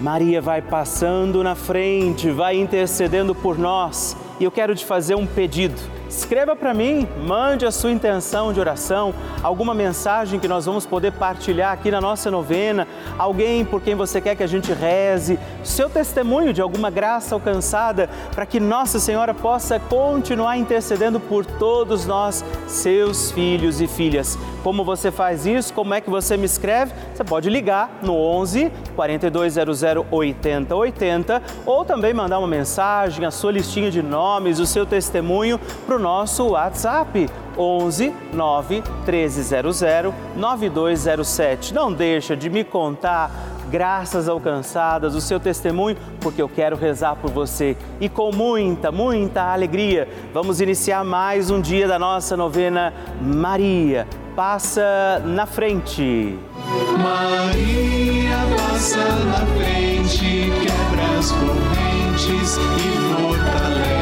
Maria vai passando na frente, vai intercedendo por nós. E eu quero te fazer um pedido Escreva para mim, mande a sua intenção de oração, alguma mensagem que nós vamos poder partilhar aqui na nossa novena, alguém por quem você quer que a gente reze, seu testemunho de alguma graça alcançada, para que Nossa Senhora possa continuar intercedendo por todos nós, seus filhos e filhas. Como você faz isso? Como é que você me escreve? Você pode ligar no 11 4200 8080 ou também mandar uma mensagem, a sua listinha de nomes, o seu testemunho para o nosso WhatsApp 11 9 1300 9207. Não deixa de me contar graças alcançadas, o seu testemunho, porque eu quero rezar por você. E com muita, muita alegria, vamos iniciar mais um dia da nossa novena Maria. Passa na frente. Maria passa na frente, quebra as correntes e fortalece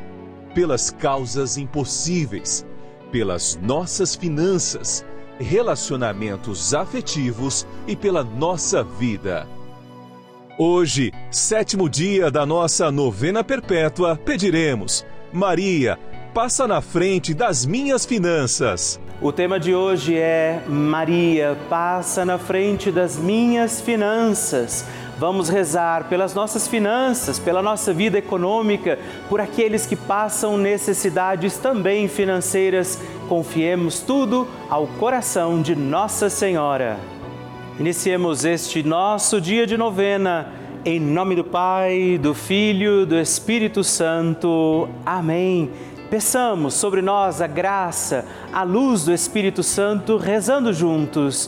pelas causas impossíveis, pelas nossas finanças, relacionamentos afetivos e pela nossa vida. Hoje, sétimo dia da nossa novena perpétua, pediremos: Maria, passa na frente das minhas finanças. O tema de hoje é Maria, passa na frente das minhas finanças. Vamos rezar pelas nossas finanças, pela nossa vida econômica, por aqueles que passam necessidades também financeiras. Confiemos tudo ao coração de Nossa Senhora. Iniciemos este nosso dia de novena. Em nome do Pai, do Filho, do Espírito Santo. Amém. Peçamos sobre nós a graça, a luz do Espírito Santo, rezando juntos.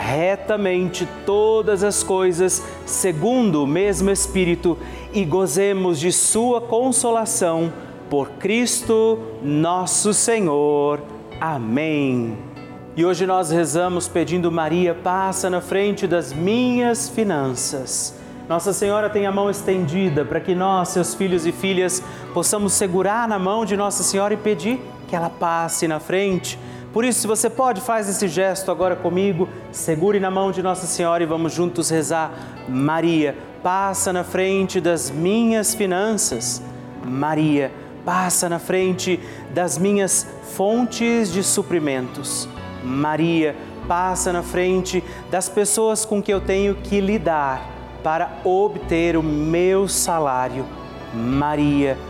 retamente todas as coisas segundo o mesmo Espírito e gozemos de Sua consolação por Cristo nosso Senhor. Amém. E hoje nós rezamos pedindo Maria, passa na frente das minhas finanças. Nossa Senhora tem a mão estendida para que nós, seus filhos e filhas, possamos segurar na mão de Nossa Senhora e pedir que ela passe na frente por isso, se você pode, faz esse gesto agora comigo, segure na mão de Nossa Senhora e vamos juntos rezar. Maria, passa na frente das minhas finanças. Maria, passa na frente das minhas fontes de suprimentos. Maria, passa na frente das pessoas com que eu tenho que lidar para obter o meu salário. Maria, passa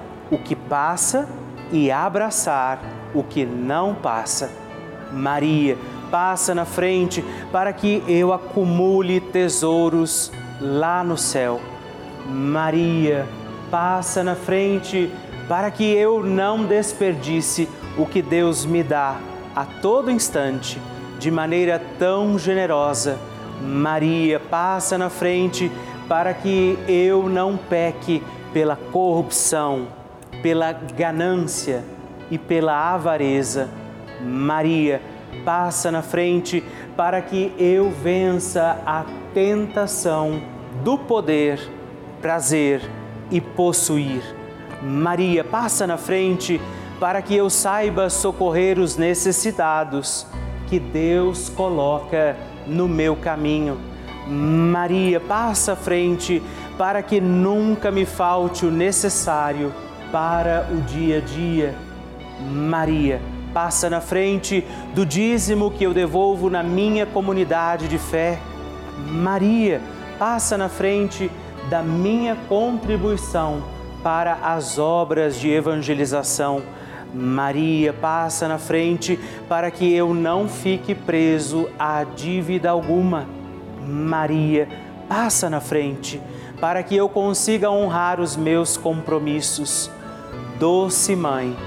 o que passa e abraçar o que não passa. Maria, passa na frente para que eu acumule tesouros lá no céu. Maria, passa na frente para que eu não desperdice o que Deus me dá a todo instante, de maneira tão generosa. Maria, passa na frente para que eu não peque pela corrupção, pela ganância e pela avareza. Maria, passa na frente para que eu vença a tentação do poder, prazer e possuir. Maria, passa na frente para que eu saiba socorrer os necessitados que Deus coloca no meu caminho. Maria, passa à frente para que nunca me falte o necessário para o dia a dia. Maria, passa na frente do dízimo que eu devolvo na minha comunidade de fé. Maria, passa na frente da minha contribuição para as obras de evangelização. Maria, passa na frente para que eu não fique preso a dívida alguma. Maria, passa na frente para que eu consiga honrar os meus compromissos. Doce Mãe,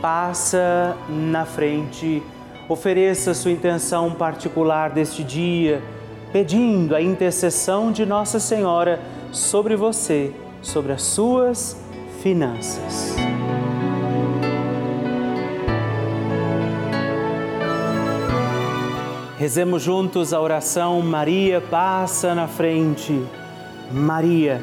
passa na frente, ofereça sua intenção particular deste dia, pedindo a intercessão de Nossa Senhora sobre você, sobre as suas finanças. Rezemos juntos a oração Maria passa na frente. Maria,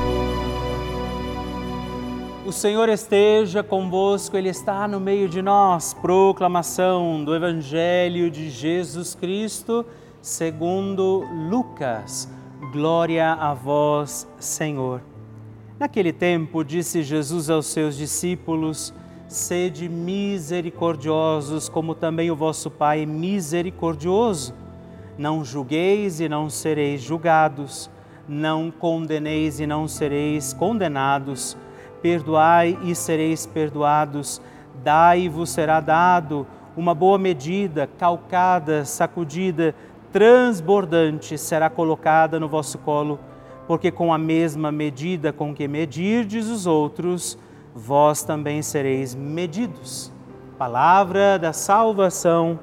O Senhor esteja convosco, Ele está no meio de nós. Proclamação do Evangelho de Jesus Cristo, segundo Lucas. Glória a vós, Senhor. Naquele tempo, disse Jesus aos seus discípulos: Sede misericordiosos, como também o vosso Pai é misericordioso. Não julgueis e não sereis julgados. Não condeneis e não sereis condenados perdoai e sereis perdoados, dai-vos será dado uma boa medida, calcada, sacudida, transbordante será colocada no vosso colo, porque com a mesma medida com que medirdes os outros, vós também sereis medidos. Palavra da salvação,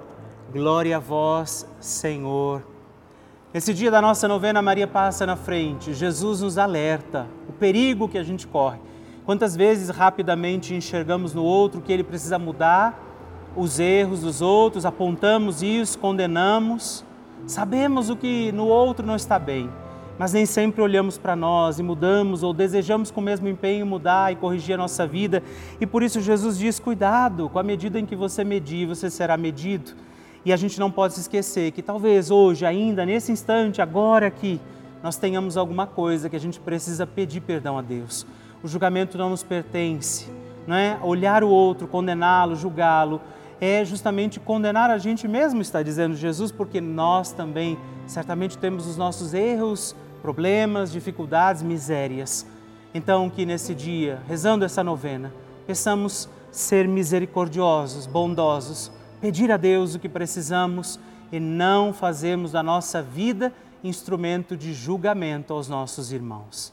Glória a vós, Senhor. Esse dia da nossa novena, Maria passa na frente. Jesus nos alerta o perigo que a gente corre. Quantas vezes rapidamente enxergamos no outro que ele precisa mudar os erros dos outros, apontamos isso, condenamos, sabemos o que no outro não está bem, mas nem sempre olhamos para nós e mudamos ou desejamos com o mesmo empenho mudar e corrigir a nossa vida. E por isso Jesus diz: cuidado, com a medida em que você medir, você será medido. E a gente não pode se esquecer que talvez hoje, ainda nesse instante, agora aqui, nós tenhamos alguma coisa que a gente precisa pedir perdão a Deus. O julgamento não nos pertence, não é? Olhar o outro, condená-lo, julgá-lo, é justamente condenar a gente mesmo, está dizendo Jesus, porque nós também certamente temos os nossos erros, problemas, dificuldades, misérias. Então, que nesse dia, rezando essa novena, peçamos ser misericordiosos, bondosos, pedir a Deus o que precisamos e não fazermos da nossa vida instrumento de julgamento aos nossos irmãos.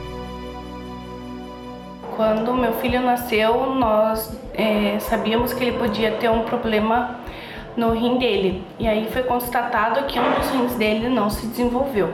Quando meu filho nasceu, nós é, sabíamos que ele podia ter um problema no rim dele. E aí foi constatado que um dos rins dele não se desenvolveu.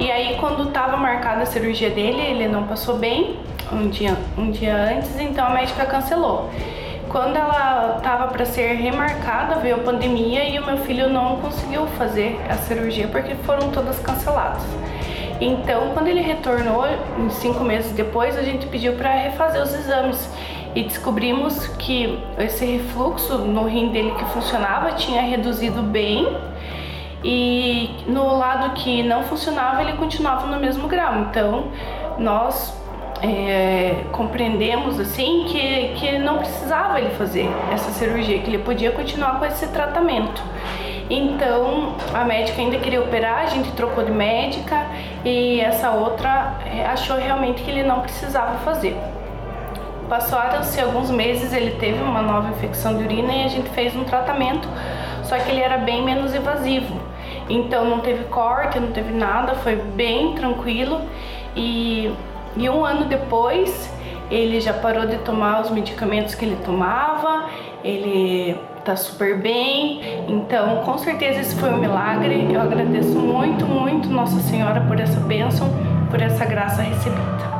E aí quando estava marcada a cirurgia dele, ele não passou bem um dia, um dia antes, então a médica cancelou. Quando ela estava para ser remarcada, veio a pandemia e o meu filho não conseguiu fazer a cirurgia porque foram todas canceladas. Então, quando ele retornou, cinco meses depois, a gente pediu para refazer os exames e descobrimos que esse refluxo no rim dele que funcionava tinha reduzido bem e no lado que não funcionava ele continuava no mesmo grau. Então, nós é, compreendemos assim que, que não precisava ele fazer essa cirurgia, que ele podia continuar com esse tratamento. Então a médica ainda queria operar, a gente trocou de médica e essa outra é, achou realmente que ele não precisava fazer. Passaram-se alguns meses, ele teve uma nova infecção de urina e a gente fez um tratamento, só que ele era bem menos invasivo. Então não teve corte, não teve nada, foi bem tranquilo e e um ano depois, ele já parou de tomar os medicamentos que ele tomava, ele tá super bem. Então, com certeza esse foi um milagre. Eu agradeço muito, muito Nossa Senhora por essa bênção, por essa graça recebida.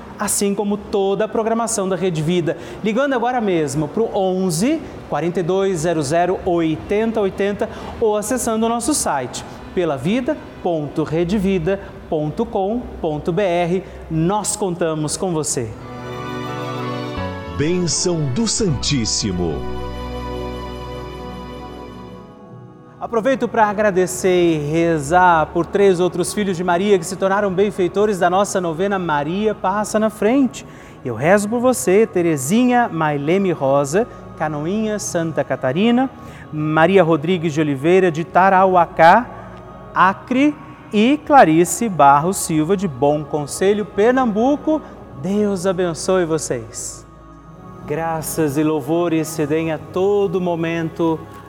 assim como toda a programação da Rede Vida. Ligando agora mesmo para o 11 4200 8080 ou acessando o nosso site pelavida.redevida.com.br. Nós contamos com você. Bênção do Santíssimo. Aproveito para agradecer e rezar por três outros filhos de Maria que se tornaram benfeitores da nossa novena Maria Passa na Frente. Eu rezo por você, Terezinha Maileme Rosa, Canoinha Santa Catarina, Maria Rodrigues de Oliveira de Tarauacá, Acre e Clarice Barros Silva de Bom Conselho, Pernambuco. Deus abençoe vocês. Graças e louvores se deem a todo momento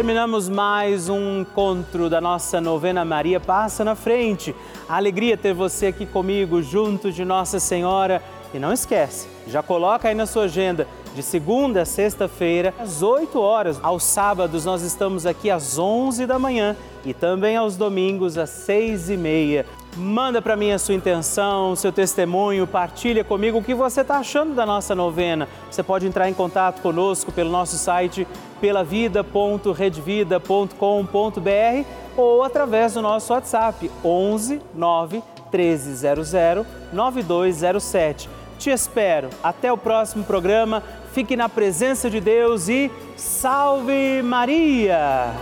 Terminamos mais um encontro da nossa novena Maria Passa na Frente. A alegria ter você aqui comigo, junto de Nossa Senhora e não esquece, já coloca aí na sua agenda, de segunda a sexta-feira, às 8 horas. Aos sábados nós estamos aqui às 11 da manhã e também aos domingos às 6 e meia. Manda para mim a sua intenção, seu testemunho, partilha comigo o que você está achando da nossa novena. Você pode entrar em contato conosco pelo nosso site pelavida.redvida.com.br ou através do nosso WhatsApp 11 9 1300 9207. Te espero. Até o próximo programa fique na presença de Deus e salve Maria!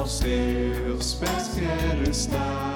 aos teus pés quero estar.